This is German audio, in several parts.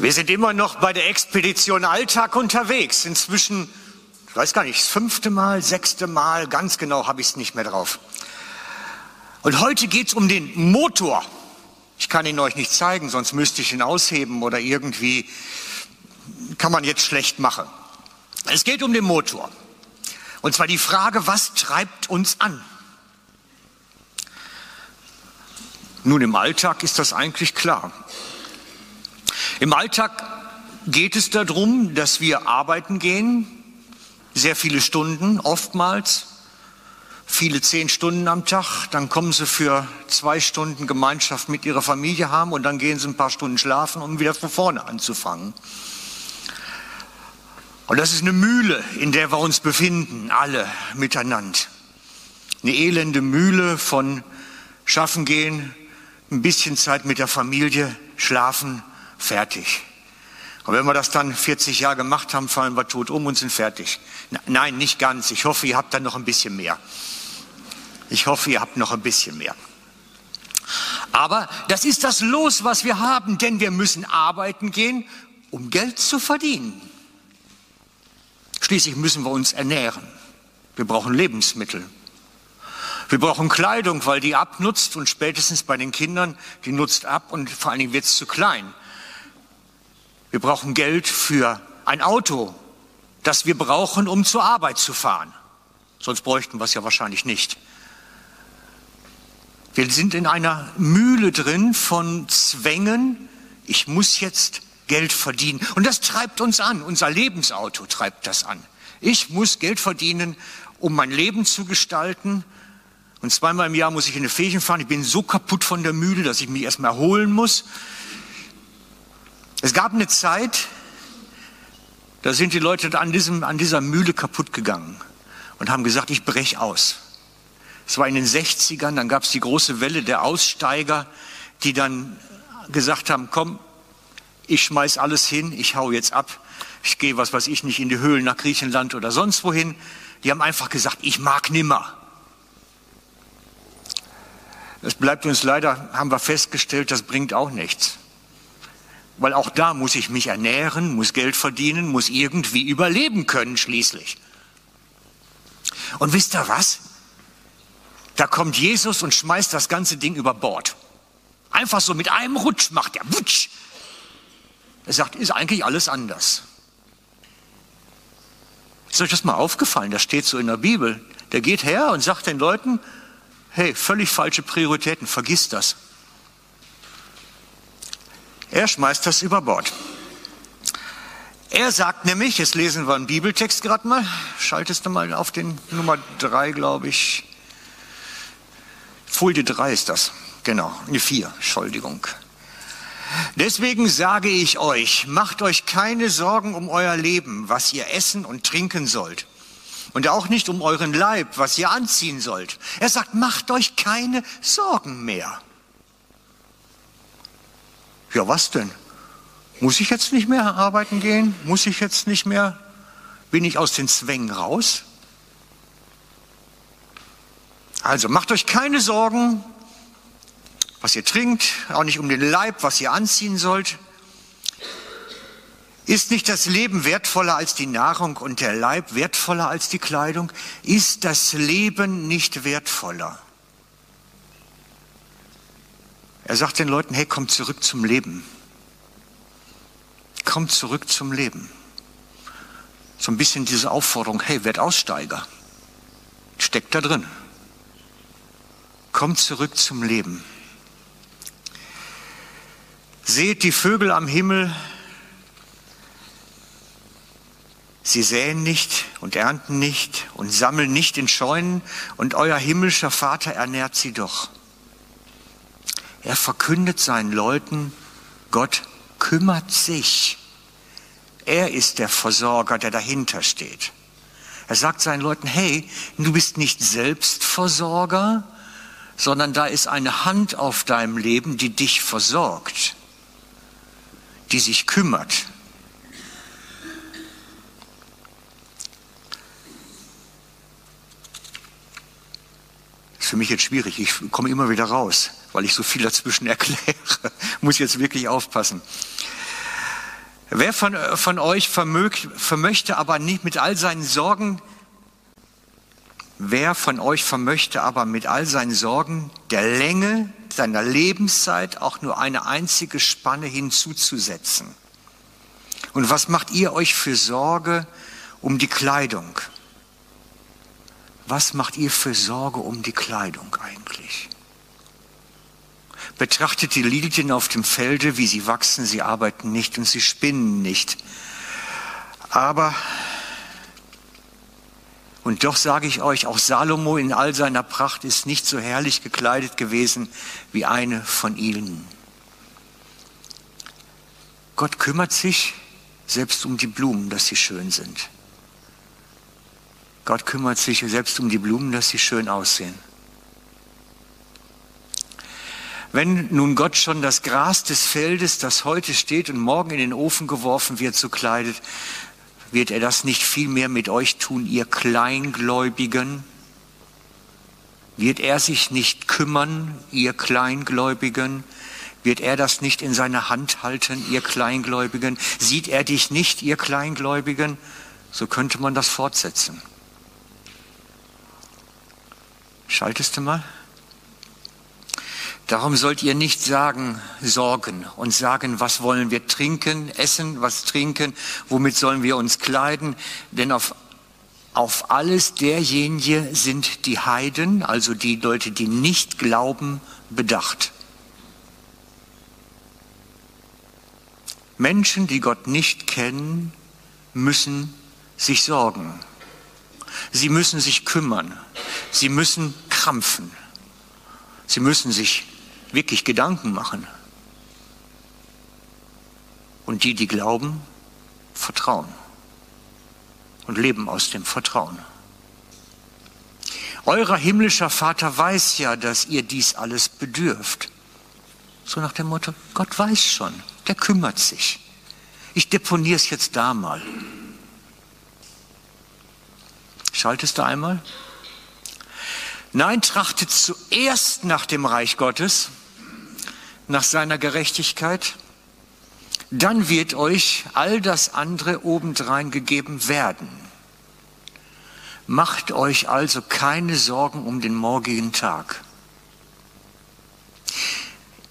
Wir sind immer noch bei der Expedition Alltag unterwegs. Inzwischen, ich weiß gar nicht, das fünfte Mal, sechste Mal, ganz genau habe ich es nicht mehr drauf. Und heute geht es um den Motor. Ich kann ihn euch nicht zeigen, sonst müsste ich ihn ausheben oder irgendwie kann man jetzt schlecht machen. Es geht um den Motor. Und zwar die Frage, was treibt uns an? Nun, im Alltag ist das eigentlich klar. Im Alltag geht es darum, dass wir arbeiten gehen, sehr viele Stunden, oftmals, viele zehn Stunden am Tag, dann kommen sie für zwei Stunden Gemeinschaft mit ihrer Familie haben und dann gehen sie ein paar Stunden schlafen, um wieder von vorne anzufangen. Und das ist eine Mühle, in der wir uns befinden, alle miteinander. Eine elende Mühle von Schaffen gehen, ein bisschen Zeit mit der Familie, schlafen, fertig. Und wenn wir das dann 40 Jahre gemacht haben, fallen wir tot um und sind fertig. Nein, nicht ganz. Ich hoffe, ihr habt dann noch ein bisschen mehr. Ich hoffe, ihr habt noch ein bisschen mehr. Aber das ist das Los, was wir haben, denn wir müssen arbeiten gehen, um Geld zu verdienen. Schließlich müssen wir uns ernähren. Wir brauchen Lebensmittel. Wir brauchen Kleidung, weil die abnutzt und spätestens bei den Kindern, die nutzt ab und vor allen Dingen wird es zu klein. Wir brauchen Geld für ein Auto, das wir brauchen, um zur Arbeit zu fahren. Sonst bräuchten wir es ja wahrscheinlich nicht. Wir sind in einer Mühle drin von Zwängen. Ich muss jetzt Geld verdienen. Und das treibt uns an. Unser Lebensauto treibt das an. Ich muss Geld verdienen, um mein Leben zu gestalten. Und zweimal im Jahr muss ich in eine Ferien fahren. Ich bin so kaputt von der Mühle, dass ich mich erstmal erholen muss. Es gab eine Zeit, da sind die Leute an, diesem, an dieser Mühle kaputt gegangen und haben gesagt, ich brech aus. Es war in den 60ern, dann gab es die große Welle der Aussteiger, die dann gesagt haben, komm, ich schmeiß alles hin, ich hau jetzt ab, ich gehe, was weiß ich nicht, in die Höhlen nach Griechenland oder sonst wohin. Die haben einfach gesagt, ich mag nimmer. Das bleibt uns leider, haben wir festgestellt, das bringt auch nichts. Weil auch da muss ich mich ernähren, muss Geld verdienen, muss irgendwie überleben können schließlich. Und wisst ihr was? Da kommt Jesus und schmeißt das ganze Ding über Bord. Einfach so mit einem Rutsch macht er Wutsch. Er sagt, ist eigentlich alles anders. Ist euch das mal aufgefallen? Das steht so in der Bibel. Der geht her und sagt den Leuten, hey, völlig falsche Prioritäten, vergiss das. Er schmeißt das über Bord. Er sagt nämlich, jetzt lesen wir einen Bibeltext gerade mal, schaltest du mal auf den Nummer drei, glaube ich. Folie drei ist das, genau, eine vier, Entschuldigung. Deswegen sage ich euch, macht euch keine Sorgen um euer Leben, was ihr essen und trinken sollt. Und auch nicht um euren Leib, was ihr anziehen sollt. Er sagt, macht euch keine Sorgen mehr. Ja, was denn? Muss ich jetzt nicht mehr arbeiten gehen? Muss ich jetzt nicht mehr? Bin ich aus den Zwängen raus? Also macht euch keine Sorgen, was ihr trinkt, auch nicht um den Leib, was ihr anziehen sollt. Ist nicht das Leben wertvoller als die Nahrung und der Leib wertvoller als die Kleidung? Ist das Leben nicht wertvoller? Er sagt den Leuten, hey, kommt zurück zum Leben. Kommt zurück zum Leben. So ein bisschen diese Aufforderung, hey, werd Aussteiger. Steckt da drin. Kommt zurück zum Leben. Seht die Vögel am Himmel, sie säen nicht und ernten nicht und sammeln nicht in Scheunen, und euer himmlischer Vater ernährt sie doch. Er verkündet seinen Leuten, Gott kümmert sich. Er ist der Versorger, der dahinter steht. Er sagt seinen Leuten, hey, du bist nicht Selbstversorger, sondern da ist eine Hand auf deinem Leben, die dich versorgt die sich kümmert. Das ist für mich jetzt schwierig. Ich komme immer wieder raus, weil ich so viel dazwischen erkläre. Muss jetzt wirklich aufpassen. Wer von, von euch vermögt, vermöchte aber nicht mit all seinen Sorgen, wer von euch vermöchte aber mit all seinen Sorgen der Länge seiner Lebenszeit auch nur eine einzige Spanne hinzuzusetzen? Und was macht ihr euch für Sorge um die Kleidung? Was macht ihr für Sorge um die Kleidung eigentlich? Betrachtet die Lilien auf dem Felde, wie sie wachsen, sie arbeiten nicht und sie spinnen nicht. Aber, und doch sage ich euch, auch Salomo in all seiner Pracht ist nicht so herrlich gekleidet gewesen wie eine von ihnen. Gott kümmert sich selbst um die Blumen, dass sie schön sind. Gott kümmert sich selbst um die Blumen, dass sie schön aussehen. Wenn nun Gott schon das Gras des Feldes, das heute steht und morgen in den Ofen geworfen wird, so kleidet, wird er das nicht viel mehr mit euch tun, ihr Kleingläubigen? Wird er sich nicht kümmern, ihr Kleingläubigen? Wird er das nicht in seiner Hand halten, ihr Kleingläubigen? Sieht er dich nicht, ihr Kleingläubigen? So könnte man das fortsetzen. Schaltest du mal? Darum sollt ihr nicht sagen, sorgen und sagen, was wollen wir trinken, essen, was trinken, womit sollen wir uns kleiden, denn auf, auf alles derjenige sind die Heiden, also die Leute, die nicht glauben, bedacht. Menschen, die Gott nicht kennen, müssen sich sorgen. Sie müssen sich kümmern. Sie müssen krampfen. Sie müssen sich wirklich Gedanken machen. Und die, die glauben, vertrauen und leben aus dem Vertrauen. Euer himmlischer Vater weiß ja, dass ihr dies alles bedürft. So nach dem Motto, Gott weiß schon, der kümmert sich. Ich deponiere es jetzt da mal. Schaltest du einmal? Nein, trachtet zuerst nach dem Reich Gottes, nach seiner Gerechtigkeit, dann wird euch all das andere obendrein gegeben werden. Macht euch also keine Sorgen um den morgigen Tag.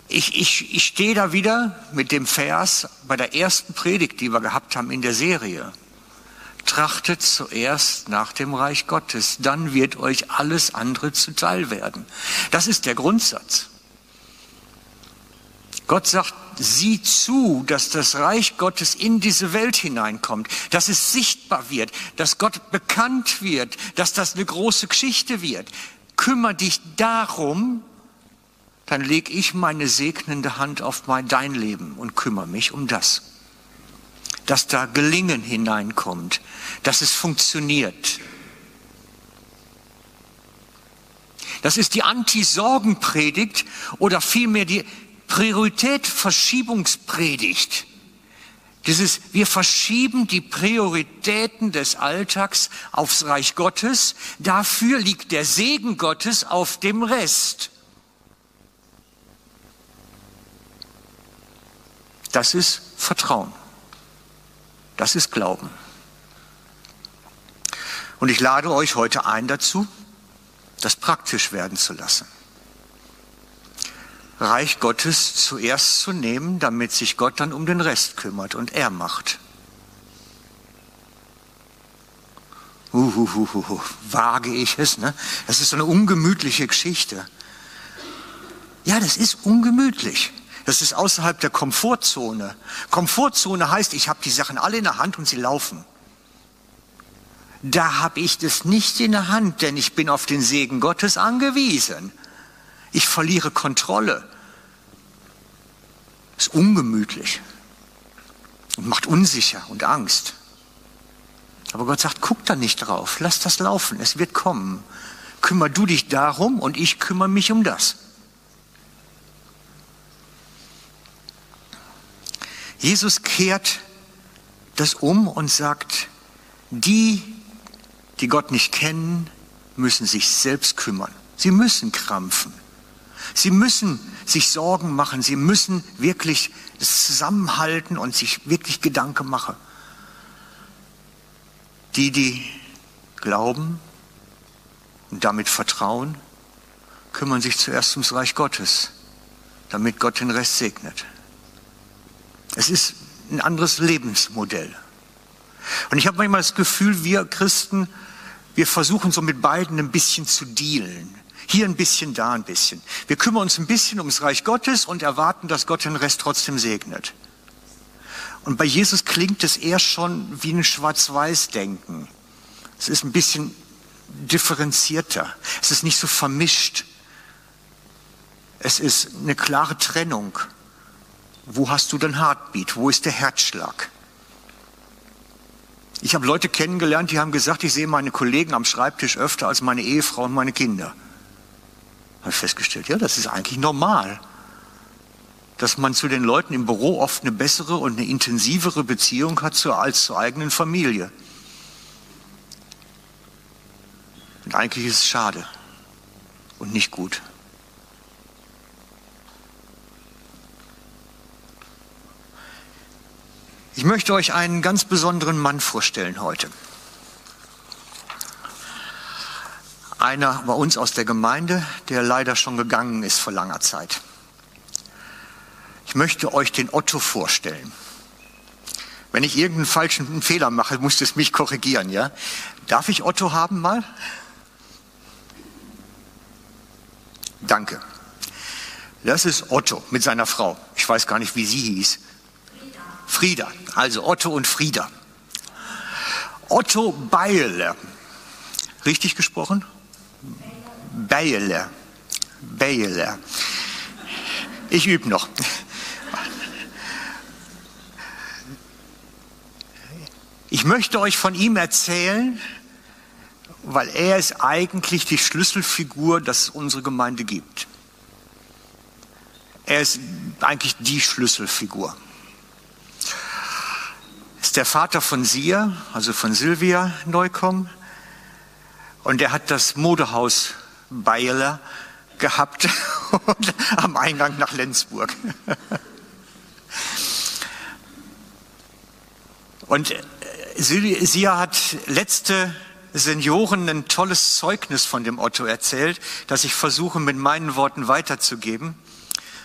Ich, ich, ich stehe da wieder mit dem Vers bei der ersten Predigt, die wir gehabt haben in der Serie trachtet zuerst nach dem Reich Gottes, dann wird euch alles andere zuteil werden. Das ist der Grundsatz. Gott sagt, sieh zu, dass das Reich Gottes in diese Welt hineinkommt, dass es sichtbar wird, dass Gott bekannt wird, dass das eine große Geschichte wird. Kümmer dich darum, dann leg ich meine segnende Hand auf mein, dein Leben und kümmere mich um das dass da Gelingen hineinkommt, dass es funktioniert. Das ist die Anti-Sorgen-Predigt oder vielmehr die Prioritätverschiebungspredigt. Dieses, wir verschieben die Prioritäten des Alltags aufs Reich Gottes. Dafür liegt der Segen Gottes auf dem Rest. Das ist Vertrauen. Das ist Glauben. Und ich lade euch heute ein dazu, das praktisch werden zu lassen. Reich Gottes zuerst zu nehmen, damit sich Gott dann um den Rest kümmert und er macht. Uhuhuhu, wage ich es, ne? Das ist so eine ungemütliche Geschichte. Ja, das ist ungemütlich. Das ist außerhalb der Komfortzone. Komfortzone heißt, ich habe die Sachen alle in der Hand und sie laufen. Da habe ich das nicht in der Hand, denn ich bin auf den Segen Gottes angewiesen. Ich verliere Kontrolle. Ist ungemütlich und macht unsicher und Angst. Aber Gott sagt, guck da nicht drauf, lass das laufen, es wird kommen. Kümmer du dich darum und ich kümmere mich um das. Jesus kehrt das um und sagt, die, die Gott nicht kennen, müssen sich selbst kümmern. Sie müssen krampfen. Sie müssen sich Sorgen machen, sie müssen wirklich zusammenhalten und sich wirklich Gedanken machen. Die, die glauben und damit vertrauen, kümmern sich zuerst ums Reich Gottes, damit Gott den Rest segnet. Es ist ein anderes Lebensmodell. Und ich habe manchmal das Gefühl, wir Christen, wir versuchen so mit beiden ein bisschen zu dealen. Hier ein bisschen, da ein bisschen. Wir kümmern uns ein bisschen ums Reich Gottes und erwarten, dass Gott den Rest trotzdem segnet. Und bei Jesus klingt es eher schon wie ein Schwarz-Weiß-Denken. Es ist ein bisschen differenzierter. Es ist nicht so vermischt. Es ist eine klare Trennung. Wo hast du den Heartbeat? Wo ist der Herzschlag? Ich habe Leute kennengelernt, die haben gesagt, ich sehe meine Kollegen am Schreibtisch öfter als meine Ehefrau und meine Kinder. Habe ich festgestellt, ja, das ist eigentlich normal, dass man zu den Leuten im Büro oft eine bessere und eine intensivere Beziehung hat als zur eigenen Familie. Und eigentlich ist es schade und nicht gut. Ich möchte euch einen ganz besonderen Mann vorstellen heute. Einer bei uns aus der Gemeinde, der leider schon gegangen ist vor langer Zeit. Ich möchte euch den Otto vorstellen. Wenn ich irgendeinen falschen Fehler mache, musst du es mich korrigieren, ja? Darf ich Otto haben mal? Danke. Das ist Otto mit seiner Frau. Ich weiß gar nicht, wie sie hieß. Frieda. Also Otto und Frieda. Otto Beile. Richtig gesprochen? Beile. Beile. Ich übe noch. Ich möchte euch von ihm erzählen, weil er ist eigentlich die Schlüsselfigur, dass es unsere Gemeinde gibt. Er ist eigentlich die Schlüsselfigur der Vater von Sia, also von Silvia Neukomm. Und er hat das Modehaus Beiler gehabt am Eingang nach Lenzburg. Und äh, Sia hat letzte Senioren ein tolles Zeugnis von dem Otto erzählt, das ich versuche mit meinen Worten weiterzugeben.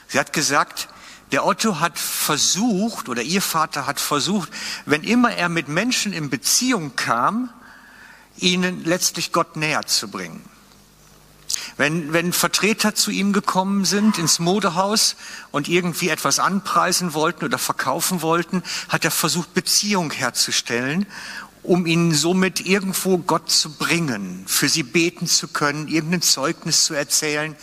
Sie hat gesagt, der Otto hat versucht, oder ihr Vater hat versucht, wenn immer er mit Menschen in Beziehung kam, ihnen letztlich Gott näher zu bringen. Wenn, wenn Vertreter zu ihm gekommen sind ins Modehaus und irgendwie etwas anpreisen wollten oder verkaufen wollten, hat er versucht, Beziehung herzustellen um ihnen somit irgendwo Gott zu bringen, für sie beten zu können, irgendein Zeugnis zu erzählen.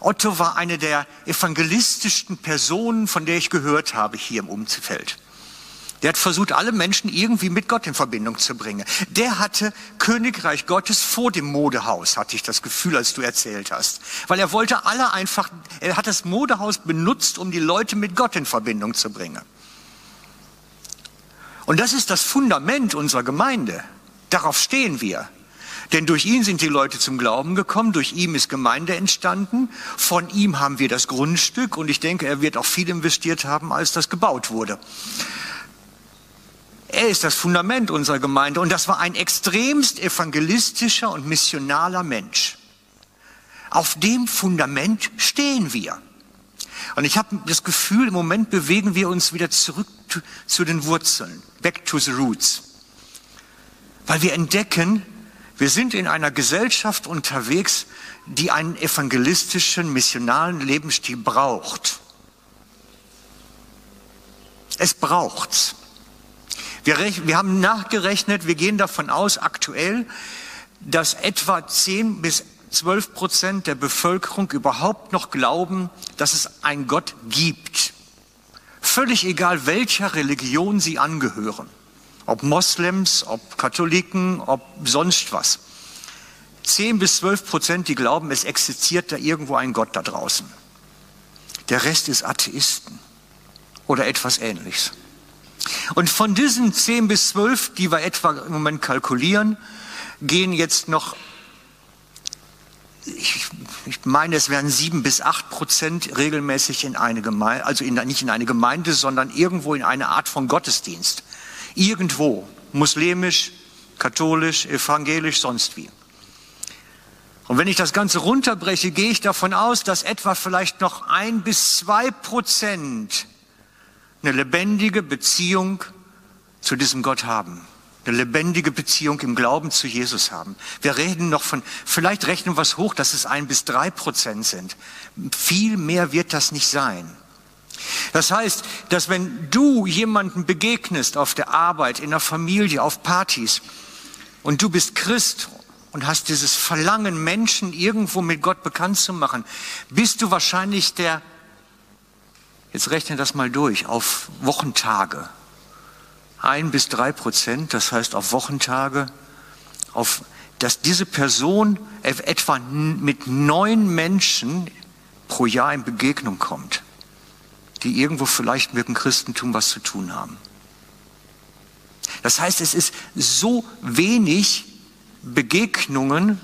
Otto war eine der evangelistischsten Personen, von der ich gehört habe hier im Umfeld. Der hat versucht, alle Menschen irgendwie mit Gott in Verbindung zu bringen. Der hatte Königreich Gottes vor dem Modehaus, hatte ich das Gefühl, als du erzählt hast. Weil er wollte alle einfach, er hat das Modehaus benutzt, um die Leute mit Gott in Verbindung zu bringen. Und das ist das Fundament unserer Gemeinde. Darauf stehen wir. Denn durch ihn sind die Leute zum Glauben gekommen, durch ihn ist Gemeinde entstanden, von ihm haben wir das Grundstück und ich denke, er wird auch viel investiert haben, als das gebaut wurde. Er ist das Fundament unserer Gemeinde und das war ein extremst evangelistischer und missionaler Mensch. Auf dem Fundament stehen wir. Und ich habe das Gefühl, im Moment bewegen wir uns wieder zurück zu den Wurzeln, back to the roots. Weil wir entdecken, wir sind in einer Gesellschaft unterwegs, die einen evangelistischen, missionalen Lebensstil braucht. Es braucht's. Wir, wir haben nachgerechnet, wir gehen davon aus, aktuell, dass etwa 10 bis 12 Prozent der Bevölkerung überhaupt noch glauben, dass es einen Gott gibt. Völlig egal, welcher Religion sie angehören. Ob Moslems, ob Katholiken, ob sonst was. 10 bis 12 Prozent, die glauben, es existiert da irgendwo ein Gott da draußen. Der Rest ist Atheisten oder etwas Ähnliches. Und von diesen 10 bis 12, die wir etwa im Moment kalkulieren, gehen jetzt noch ich ich meine, es wären sieben bis acht Prozent regelmäßig in eine Gemeinde, also in, nicht in eine Gemeinde, sondern irgendwo in eine Art von Gottesdienst. Irgendwo, muslimisch, katholisch, evangelisch, sonst wie. Und wenn ich das Ganze runterbreche, gehe ich davon aus, dass etwa vielleicht noch ein bis zwei Prozent eine lebendige Beziehung zu diesem Gott haben. Eine lebendige Beziehung im Glauben zu Jesus haben. Wir reden noch von, vielleicht rechnen wir es hoch, dass es ein bis drei Prozent sind. Viel mehr wird das nicht sein. Das heißt, dass wenn du jemanden begegnest auf der Arbeit, in der Familie, auf Partys und du bist Christ und hast dieses Verlangen, Menschen irgendwo mit Gott bekannt zu machen, bist du wahrscheinlich der, jetzt rechne das mal durch, auf Wochentage. Ein bis drei Prozent, das heißt auf Wochentage, auf, dass diese Person etwa mit neun Menschen pro Jahr in Begegnung kommt die irgendwo vielleicht mit dem Christentum was zu tun haben. Das heißt, es ist so wenig Begegnungen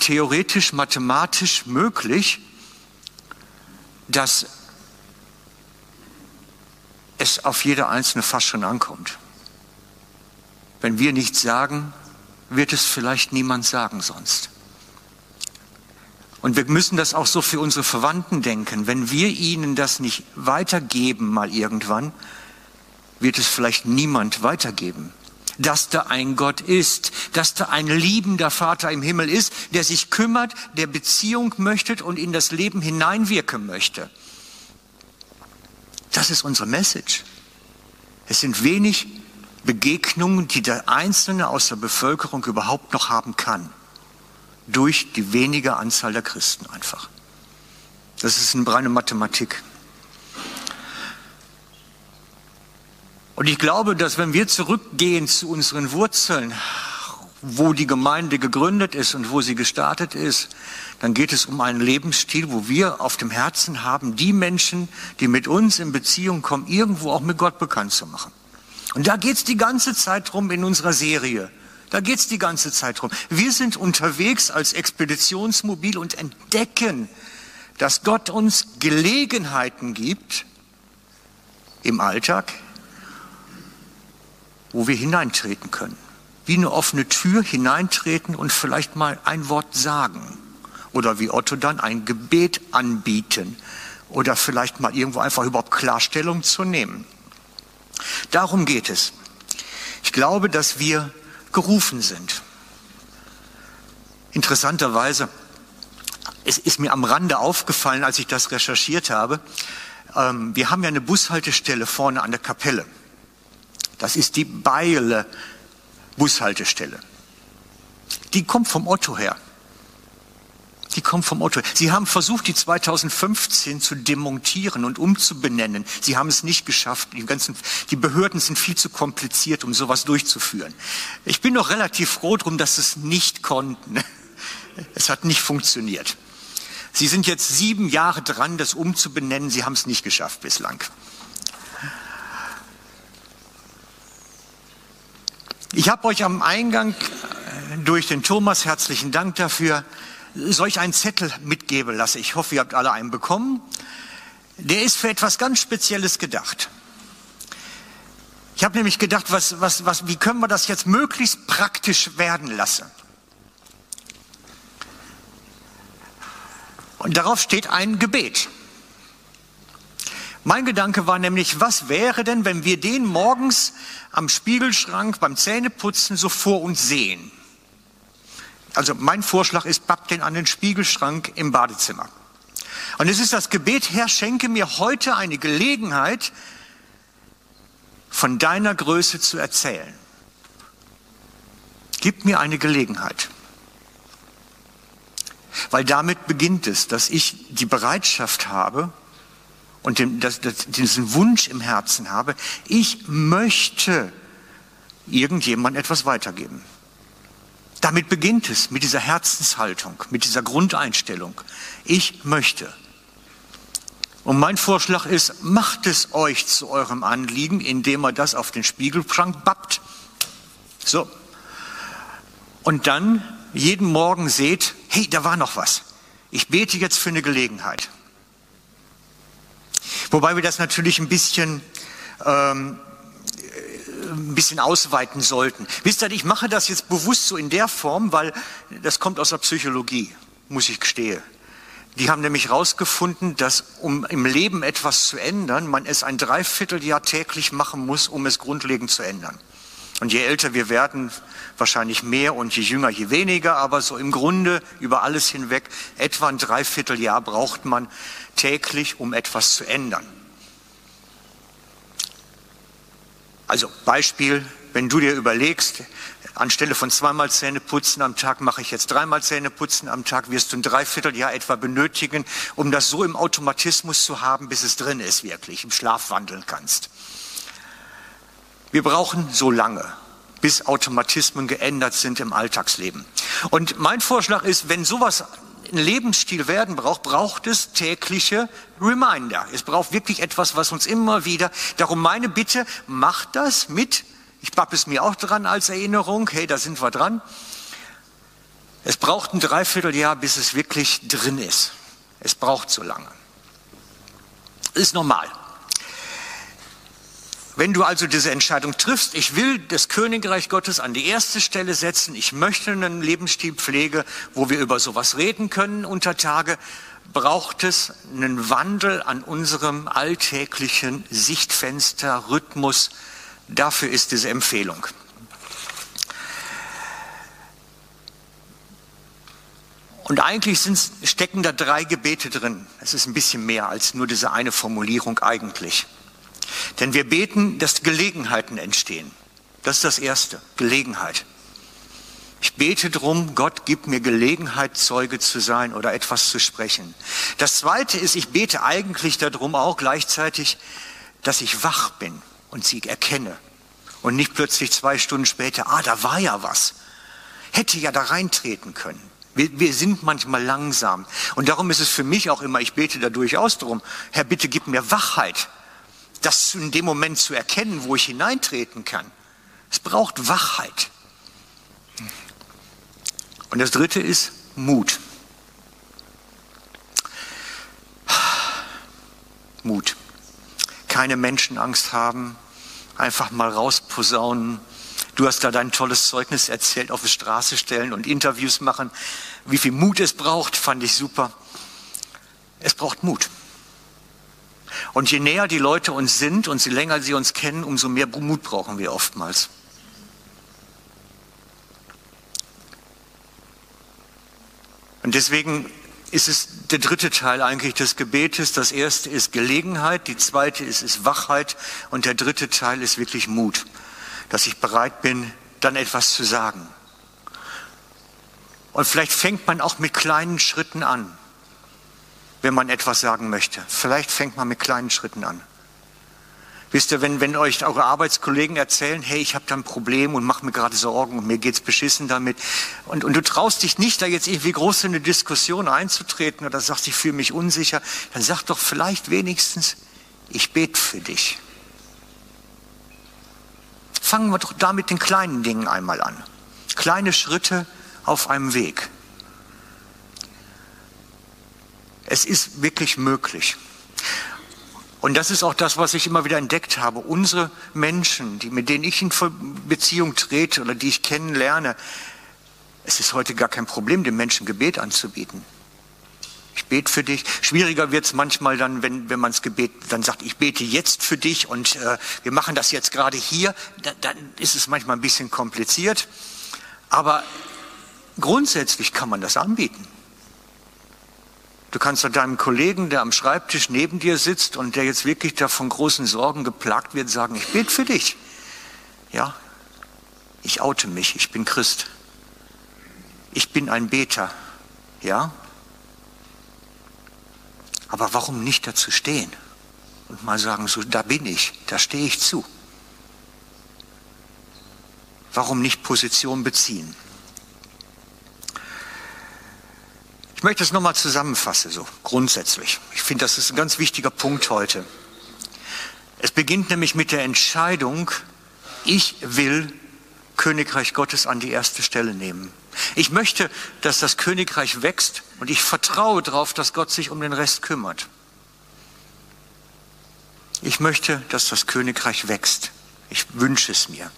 theoretisch, mathematisch möglich, dass es auf jede einzelne fast schon ankommt. Wenn wir nichts sagen, wird es vielleicht niemand sagen sonst. Und wir müssen das auch so für unsere Verwandten denken. Wenn wir ihnen das nicht weitergeben mal irgendwann, wird es vielleicht niemand weitergeben. Dass da ein Gott ist, dass da ein liebender Vater im Himmel ist, der sich kümmert, der Beziehung möchte und in das Leben hineinwirken möchte. Das ist unsere Message. Es sind wenig Begegnungen, die der Einzelne aus der Bevölkerung überhaupt noch haben kann durch die wenige Anzahl der Christen einfach. Das ist eine reine Mathematik. Und ich glaube, dass wenn wir zurückgehen zu unseren Wurzeln, wo die Gemeinde gegründet ist und wo sie gestartet ist, dann geht es um einen Lebensstil, wo wir auf dem Herzen haben, die Menschen, die mit uns in Beziehung kommen, irgendwo auch mit Gott bekannt zu machen. Und da geht es die ganze Zeit drum in unserer Serie. Da geht es die ganze Zeit drum. Wir sind unterwegs als Expeditionsmobil und entdecken, dass Gott uns Gelegenheiten gibt im Alltag, wo wir hineintreten können. Wie eine offene Tür hineintreten und vielleicht mal ein Wort sagen. Oder wie Otto dann ein Gebet anbieten. Oder vielleicht mal irgendwo einfach überhaupt Klarstellung zu nehmen. Darum geht es. Ich glaube, dass wir gerufen sind. Interessanterweise, es ist mir am Rande aufgefallen, als ich das recherchiert habe, ähm, wir haben ja eine Bushaltestelle vorne an der Kapelle. Das ist die Beile Bushaltestelle. Die kommt vom Otto her. Die kommt vom Otto. Sie haben versucht, die 2015 zu demontieren und umzubenennen. Sie haben es nicht geschafft. Die, ganzen, die Behörden sind viel zu kompliziert, um sowas durchzuführen. Ich bin noch relativ froh drum, dass sie es nicht konnten. Es hat nicht funktioniert. Sie sind jetzt sieben Jahre dran, das umzubenennen. Sie haben es nicht geschafft bislang. Ich habe euch am Eingang äh, durch den Thomas herzlichen Dank dafür solch einen Zettel mitgeben lasse. Ich hoffe, ihr habt alle einen bekommen. Der ist für etwas ganz Spezielles gedacht. Ich habe nämlich gedacht, was, was, was, wie können wir das jetzt möglichst praktisch werden lassen? Und darauf steht ein Gebet. Mein Gedanke war nämlich, was wäre denn, wenn wir den morgens am Spiegelschrank beim Zähneputzen so vor uns sehen? Also mein Vorschlag ist, papp den an den Spiegelschrank im Badezimmer. Und es ist das Gebet, Herr, schenke mir heute eine Gelegenheit, von deiner Größe zu erzählen. Gib mir eine Gelegenheit. Weil damit beginnt es, dass ich die Bereitschaft habe und den, das, das, diesen Wunsch im Herzen habe, ich möchte irgendjemand etwas weitergeben. Damit beginnt es, mit dieser Herzenshaltung, mit dieser Grundeinstellung. Ich möchte. Und mein Vorschlag ist, macht es euch zu eurem Anliegen, indem ihr das auf den Spiegelschrank bappt. So. Und dann jeden Morgen seht, hey, da war noch was. Ich bete jetzt für eine Gelegenheit. Wobei wir das natürlich ein bisschen, ähm, ein bisschen ausweiten sollten. Wisst ihr, ich mache das jetzt bewusst so in der Form, weil das kommt aus der Psychologie, muss ich gestehen. Die haben nämlich herausgefunden, dass um im Leben etwas zu ändern, man es ein Dreivierteljahr täglich machen muss, um es grundlegend zu ändern. Und je älter wir werden, wahrscheinlich mehr und je jünger, je weniger, aber so im Grunde über alles hinweg, etwa ein Dreivierteljahr braucht man täglich, um etwas zu ändern. Also Beispiel, wenn du dir überlegst, anstelle von zweimal Zähne putzen am Tag mache ich jetzt dreimal Zähne putzen am Tag, wirst du ein Dreivierteljahr etwa benötigen, um das so im Automatismus zu haben, bis es drin ist, wirklich, im Schlaf wandeln kannst. Wir brauchen so lange, bis Automatismen geändert sind im Alltagsleben. Und mein Vorschlag ist, wenn sowas ein Lebensstil werden braucht, braucht es tägliche Reminder. Es braucht wirklich etwas, was uns immer wieder, darum meine Bitte, macht das mit ich pappe es mir auch dran als Erinnerung. Hey, da sind wir dran. Es braucht ein Dreivierteljahr, bis es wirklich drin ist. Es braucht so lange. Ist normal. Wenn du also diese Entscheidung triffst, ich will das Königreich Gottes an die erste Stelle setzen, ich möchte einen Lebensstil pflege, wo wir über sowas reden können unter Tage, braucht es einen Wandel an unserem alltäglichen Sichtfenster, Rhythmus, Dafür ist diese Empfehlung. Und eigentlich sind, stecken da drei Gebete drin. Es ist ein bisschen mehr als nur diese eine Formulierung eigentlich. Denn wir beten, dass Gelegenheiten entstehen. Das ist das Erste, Gelegenheit. Ich bete drum, Gott gib mir Gelegenheit, Zeuge zu sein oder etwas zu sprechen. Das Zweite ist, ich bete eigentlich darum auch gleichzeitig, dass ich wach bin und sie erkenne. Und nicht plötzlich zwei Stunden später, ah, da war ja was. Hätte ja da reintreten können. Wir, wir sind manchmal langsam. Und darum ist es für mich auch immer, ich bete da durchaus darum, Herr, bitte gib mir Wachheit, das in dem Moment zu erkennen, wo ich hineintreten kann. Es braucht Wachheit. Und das dritte ist Mut. Mut. Keine Menschenangst haben, einfach mal rausposaunen. Du hast da dein tolles Zeugnis erzählt, auf die Straße stellen und Interviews machen. Wie viel Mut es braucht, fand ich super. Es braucht Mut. Und je näher die Leute uns sind und je länger sie uns kennen, umso mehr Mut brauchen wir oftmals. Und deswegen ist es der dritte Teil eigentlich des Gebetes. Das erste ist Gelegenheit, die zweite ist, ist Wachheit und der dritte Teil ist wirklich Mut, dass ich bereit bin, dann etwas zu sagen. Und vielleicht fängt man auch mit kleinen Schritten an, wenn man etwas sagen möchte. Vielleicht fängt man mit kleinen Schritten an. Wisst ihr, wenn, wenn euch eure Arbeitskollegen erzählen, hey, ich habe da ein Problem und mache mir gerade Sorgen und mir geht's beschissen damit und, und du traust dich nicht, da jetzt irgendwie groß in eine Diskussion einzutreten oder sagst, ich fühle mich unsicher, dann sag doch vielleicht wenigstens, ich bete für dich. Fangen wir doch da mit den kleinen Dingen einmal an. Kleine Schritte auf einem Weg. Es ist wirklich möglich. Und das ist auch das, was ich immer wieder entdeckt habe. Unsere Menschen, die, mit denen ich in Beziehung trete oder die ich kennenlerne, es ist heute gar kein Problem, den Menschen Gebet anzubieten. Ich bete für dich. Schwieriger wird es manchmal dann, wenn, wenn man das Gebet dann sagt, ich bete jetzt für dich und äh, wir machen das jetzt gerade hier. Da, dann ist es manchmal ein bisschen kompliziert. Aber grundsätzlich kann man das anbieten. Du kannst deinem Kollegen, der am Schreibtisch neben dir sitzt und der jetzt wirklich da von großen Sorgen geplagt wird, sagen, ich bete für dich. Ja, ich oute mich, ich bin Christ. Ich bin ein Beter. Ja? Aber warum nicht dazu stehen und mal sagen, so, da bin ich, da stehe ich zu. Warum nicht Position beziehen? Ich möchte es nochmal zusammenfassen, so grundsätzlich. Ich finde, das ist ein ganz wichtiger Punkt heute. Es beginnt nämlich mit der Entscheidung, ich will Königreich Gottes an die erste Stelle nehmen. Ich möchte, dass das Königreich wächst und ich vertraue darauf, dass Gott sich um den Rest kümmert. Ich möchte, dass das Königreich wächst. Ich wünsche es mir.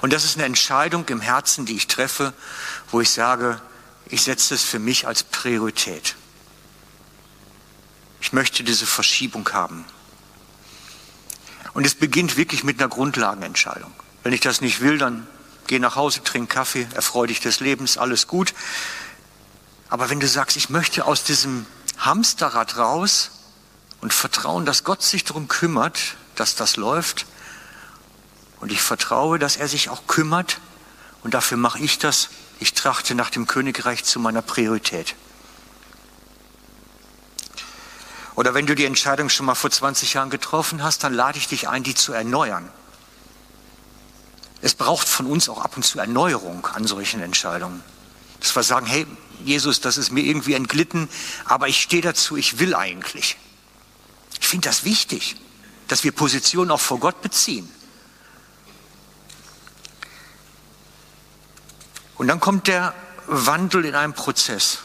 Und das ist eine Entscheidung im Herzen, die ich treffe, wo ich sage, ich setze es für mich als Priorität. Ich möchte diese Verschiebung haben. Und es beginnt wirklich mit einer Grundlagenentscheidung. Wenn ich das nicht will, dann geh nach Hause, trink Kaffee, erfreu dich des Lebens, alles gut. Aber wenn du sagst, ich möchte aus diesem Hamsterrad raus und vertrauen, dass Gott sich darum kümmert, dass das läuft, und ich vertraue, dass er sich auch kümmert, und dafür mache ich das, ich trachte nach dem Königreich zu meiner Priorität. Oder wenn du die Entscheidung schon mal vor 20 Jahren getroffen hast, dann lade ich dich ein, die zu erneuern. Es braucht von uns auch ab und zu Erneuerung an solchen Entscheidungen. Dass wir sagen, hey, Jesus, das ist mir irgendwie entglitten, aber ich stehe dazu, ich will eigentlich. Ich finde das wichtig, dass wir Positionen auch vor Gott beziehen. Und dann kommt der Wandel in einem Prozess.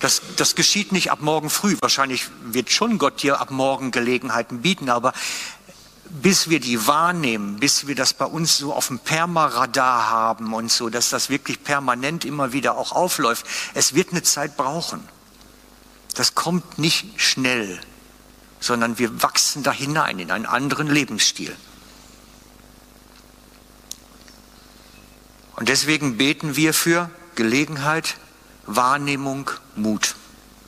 Das, das geschieht nicht ab morgen früh. Wahrscheinlich wird schon Gott dir ab morgen Gelegenheiten bieten, aber bis wir die wahrnehmen, bis wir das bei uns so auf dem Permaradar haben und so, dass das wirklich permanent immer wieder auch aufläuft, es wird eine Zeit brauchen. Das kommt nicht schnell, sondern wir wachsen da hinein in einen anderen Lebensstil. Und deswegen beten wir für Gelegenheit, Wahrnehmung, Mut.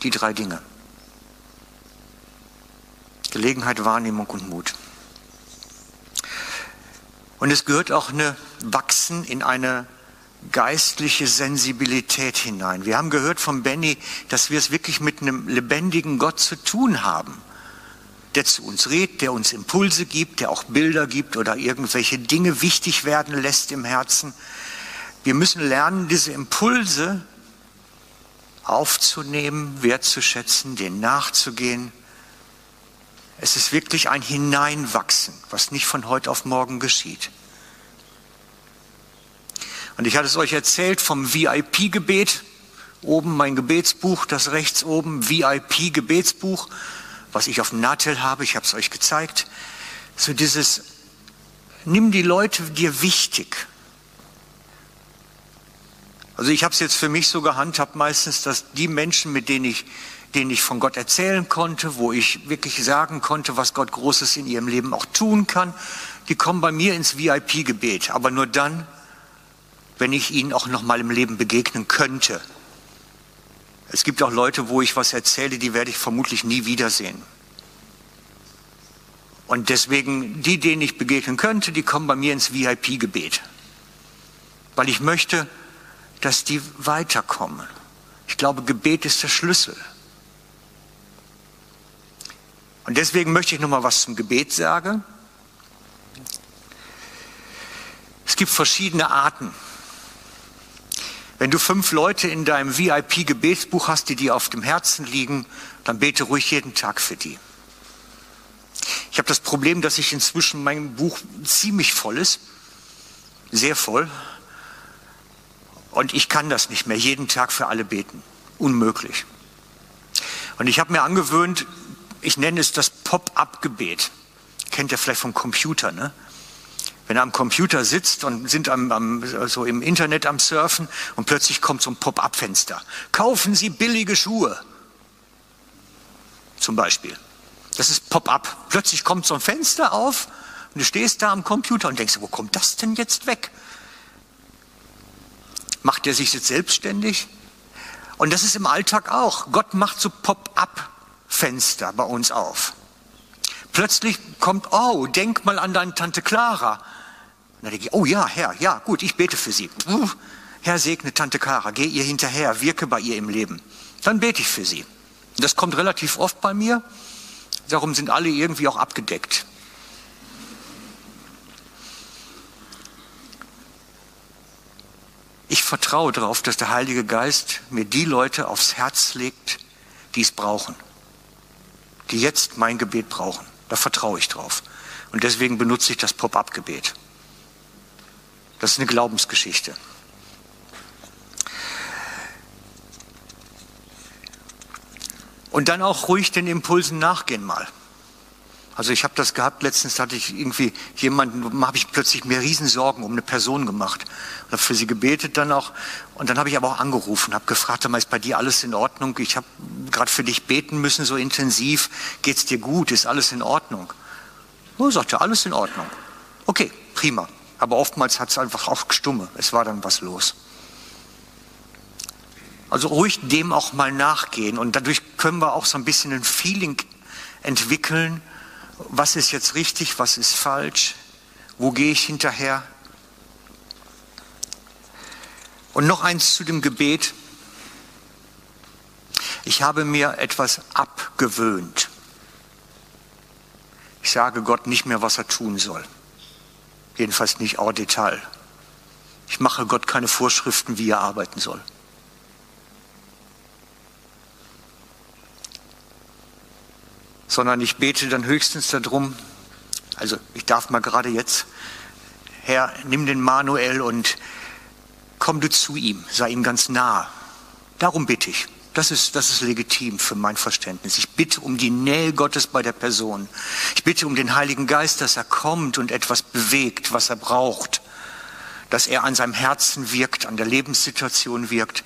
Die drei Dinge. Gelegenheit, Wahrnehmung und Mut. Und es gehört auch eine Wachsen in eine geistliche Sensibilität hinein. Wir haben gehört von Benny, dass wir es wirklich mit einem lebendigen Gott zu tun haben, der zu uns redet, der uns Impulse gibt, der auch Bilder gibt oder irgendwelche Dinge wichtig werden lässt im Herzen. Wir müssen lernen, diese Impulse aufzunehmen, wertzuschätzen, denen nachzugehen. Es ist wirklich ein Hineinwachsen, was nicht von heute auf morgen geschieht. Und ich hatte es euch erzählt vom VIP-Gebet. Oben mein Gebetsbuch, das rechts oben VIP-Gebetsbuch, was ich auf dem Natel habe. Ich habe es euch gezeigt. So dieses, nimm die Leute dir wichtig. Also ich habe es jetzt für mich so gehandhabt meistens, dass die Menschen, mit denen ich, denen ich von Gott erzählen konnte, wo ich wirklich sagen konnte, was Gott Großes in ihrem Leben auch tun kann, die kommen bei mir ins VIP-Gebet. Aber nur dann, wenn ich ihnen auch noch mal im Leben begegnen könnte. Es gibt auch Leute, wo ich was erzähle, die werde ich vermutlich nie wiedersehen. Und deswegen, die, denen ich begegnen könnte, die kommen bei mir ins VIP-Gebet. Weil ich möchte, dass die weiterkommen. Ich glaube, Gebet ist der Schlüssel. Und deswegen möchte ich noch mal was zum Gebet sagen. Es gibt verschiedene Arten. Wenn du fünf Leute in deinem VIP-Gebetsbuch hast, die dir auf dem Herzen liegen, dann bete ruhig jeden Tag für die. Ich habe das Problem, dass ich inzwischen mein Buch ziemlich voll ist, sehr voll. Und ich kann das nicht mehr, jeden Tag für alle beten. Unmöglich. Und ich habe mir angewöhnt, ich nenne es das Pop-up-Gebet. Kennt ihr vielleicht vom Computer, ne? Wenn er am Computer sitzt und sind am, am, so im Internet am Surfen und plötzlich kommt so ein Pop-up-Fenster. Kaufen Sie billige Schuhe. Zum Beispiel. Das ist Pop-up. Plötzlich kommt so ein Fenster auf und du stehst da am Computer und denkst, wo kommt das denn jetzt weg? Macht er sich jetzt selbstständig? Und das ist im Alltag auch. Gott macht so Pop-up-Fenster bei uns auf. Plötzlich kommt, oh, denk mal an deine Tante Clara. Und dann denke ich, oh ja, Herr, ja, gut, ich bete für sie. Herr, segne Tante Clara, geh ihr hinterher, wirke bei ihr im Leben. Dann bete ich für sie. Das kommt relativ oft bei mir. Darum sind alle irgendwie auch abgedeckt. vertraue darauf, dass der Heilige Geist mir die Leute aufs Herz legt, die es brauchen, die jetzt mein Gebet brauchen. Da vertraue ich drauf. Und deswegen benutze ich das Pop-up-Gebet. Das ist eine Glaubensgeschichte. Und dann auch ruhig den Impulsen nachgehen mal. Also ich habe das gehabt, letztens hatte ich irgendwie jemanden, habe ich plötzlich mir Riesensorgen um eine Person gemacht und habe für sie gebetet dann auch. Und dann habe ich aber auch angerufen, habe gefragt, ist bei dir alles in Ordnung? Ich habe gerade für dich beten müssen, so intensiv. Geht's dir gut? Ist alles in Ordnung? Oh, sagte, alles in Ordnung. Okay, prima. Aber oftmals hat es einfach auch gestumme. Es war dann was los. Also ruhig dem auch mal nachgehen und dadurch können wir auch so ein bisschen ein Feeling entwickeln, was ist jetzt richtig, was ist falsch, wo gehe ich hinterher. Und noch eins zu dem Gebet. Ich habe mir etwas abgewöhnt. Ich sage Gott nicht mehr, was er tun soll. Jedenfalls nicht au Detail. Ich mache Gott keine Vorschriften, wie er arbeiten soll. Sondern ich bete dann höchstens darum, also ich darf mal gerade jetzt, Herr, nimm den Manuel und komm du zu ihm, sei ihm ganz nah. Darum bitte ich. Das ist, das ist legitim für mein Verständnis. Ich bitte um die Nähe Gottes bei der Person. Ich bitte um den Heiligen Geist, dass er kommt und etwas bewegt, was er braucht. Dass er an seinem Herzen wirkt, an der Lebenssituation wirkt.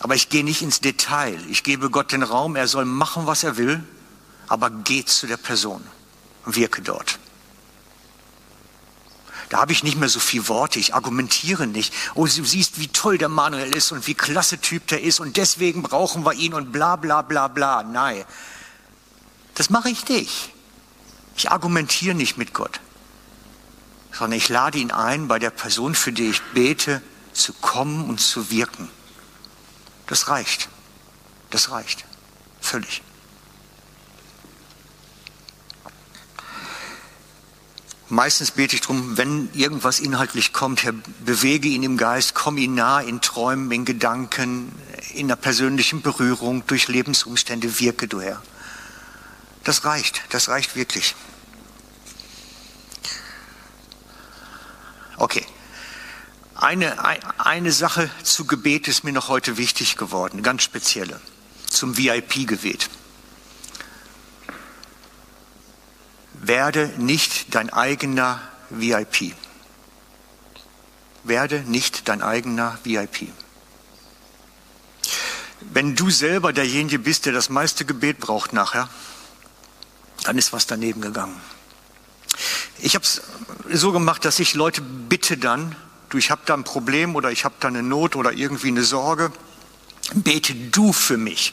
Aber ich gehe nicht ins Detail. Ich gebe Gott den Raum, er soll machen, was er will aber geh zu der Person wirke dort. Da habe ich nicht mehr so viel Worte, ich argumentiere nicht. Oh, du siehst, wie toll der Manuel ist und wie klasse Typ der ist und deswegen brauchen wir ihn und bla bla bla bla. Nein, das mache ich nicht. Ich argumentiere nicht mit Gott, sondern ich lade ihn ein, bei der Person, für die ich bete, zu kommen und zu wirken. Das reicht. Das reicht. Völlig. Meistens bete ich darum, wenn irgendwas inhaltlich kommt, Herr, bewege ihn im Geist, komm ihn nah in Träumen, in Gedanken, in einer persönlichen Berührung, durch Lebensumstände, wirke du Herr. Das reicht, das reicht wirklich. Okay. Eine, eine Sache zu Gebet ist mir noch heute wichtig geworden, ganz spezielle, zum VIP-Gebet. Werde nicht dein eigener VIP. Werde nicht dein eigener VIP. Wenn du selber derjenige bist, der das meiste Gebet braucht nachher, dann ist was daneben gegangen. Ich habe es so gemacht, dass ich Leute bitte dann, du, ich habe da ein Problem oder ich habe da eine Not oder irgendwie eine Sorge, bete du für mich,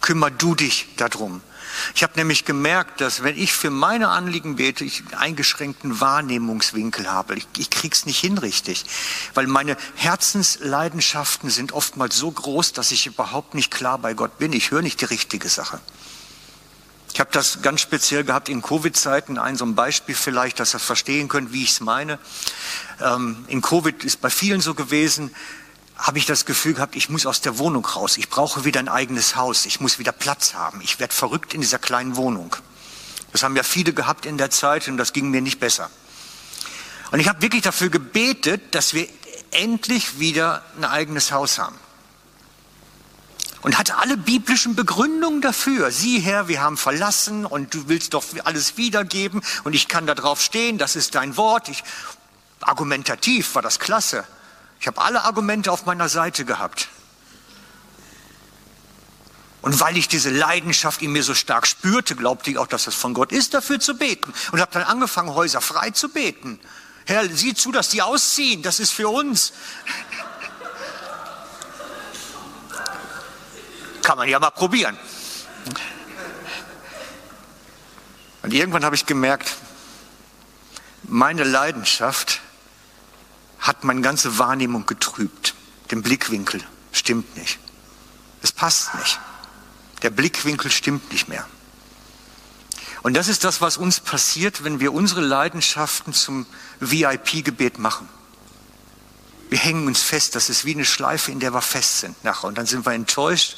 kümmer du dich darum. Ich habe nämlich gemerkt, dass wenn ich für meine Anliegen bete, ich einen eingeschränkten Wahrnehmungswinkel habe. Ich, ich krieg's nicht hin richtig, weil meine Herzensleidenschaften sind oftmals so groß, dass ich überhaupt nicht klar bei Gott bin. Ich höre nicht die richtige Sache. Ich habe das ganz speziell gehabt in Covid-Zeiten, ein so ein Beispiel vielleicht, dass ihr verstehen könnt, wie ich es meine. Ähm, in Covid ist bei vielen so gewesen, habe ich das Gefühl gehabt, ich muss aus der Wohnung raus. Ich brauche wieder ein eigenes Haus. Ich muss wieder Platz haben. Ich werde verrückt in dieser kleinen Wohnung. Das haben ja viele gehabt in der Zeit und das ging mir nicht besser. Und ich habe wirklich dafür gebetet, dass wir endlich wieder ein eigenes Haus haben. Und hatte alle biblischen Begründungen dafür. Sieh her, wir haben verlassen und du willst doch alles wiedergeben und ich kann da drauf stehen, das ist dein Wort. Ich, argumentativ war das klasse. Ich habe alle Argumente auf meiner Seite gehabt. Und weil ich diese Leidenschaft in mir so stark spürte, glaubte ich auch, dass es von Gott ist, dafür zu beten. Und habe dann angefangen, Häuser frei zu beten. Herr, sieh zu, dass die ausziehen. Das ist für uns. Kann man ja mal probieren. Und irgendwann habe ich gemerkt, meine Leidenschaft hat meine ganze Wahrnehmung getrübt. Den Blickwinkel stimmt nicht. Es passt nicht. Der Blickwinkel stimmt nicht mehr. Und das ist das, was uns passiert, wenn wir unsere Leidenschaften zum VIP-Gebet machen. Wir hängen uns fest, das ist wie eine Schleife, in der wir fest sind nachher. Und dann sind wir enttäuscht.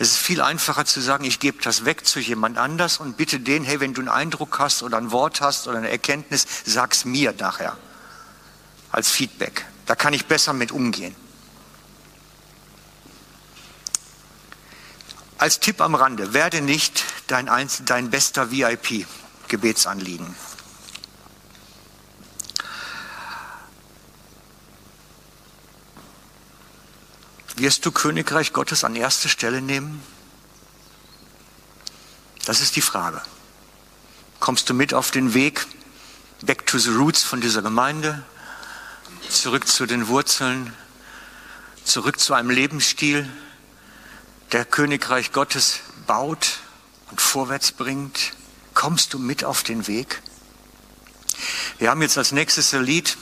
Es ist viel einfacher zu sagen, ich gebe das weg zu jemand anders und bitte den, hey, wenn du einen Eindruck hast oder ein Wort hast oder eine Erkenntnis, sag's mir nachher als Feedback. Da kann ich besser mit umgehen. Als Tipp am Rande, werde nicht dein, Einzel dein bester VIP-Gebetsanliegen. Wirst du Königreich Gottes an erste Stelle nehmen? Das ist die Frage. Kommst du mit auf den Weg back to the roots von dieser Gemeinde, zurück zu den Wurzeln, zurück zu einem Lebensstil, der Königreich Gottes baut und vorwärts bringt? Kommst du mit auf den Weg? Wir haben jetzt als nächstes ein Lied,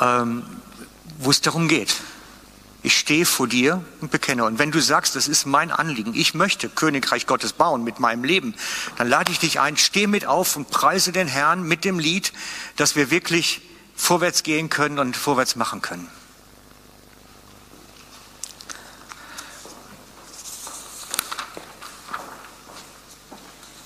ähm, wo es darum geht. Ich stehe vor dir und bekenne. Und wenn du sagst, das ist mein Anliegen, ich möchte Königreich Gottes bauen mit meinem Leben, dann lade ich dich ein, steh mit auf und preise den Herrn mit dem Lied, dass wir wirklich vorwärts gehen können und vorwärts machen können.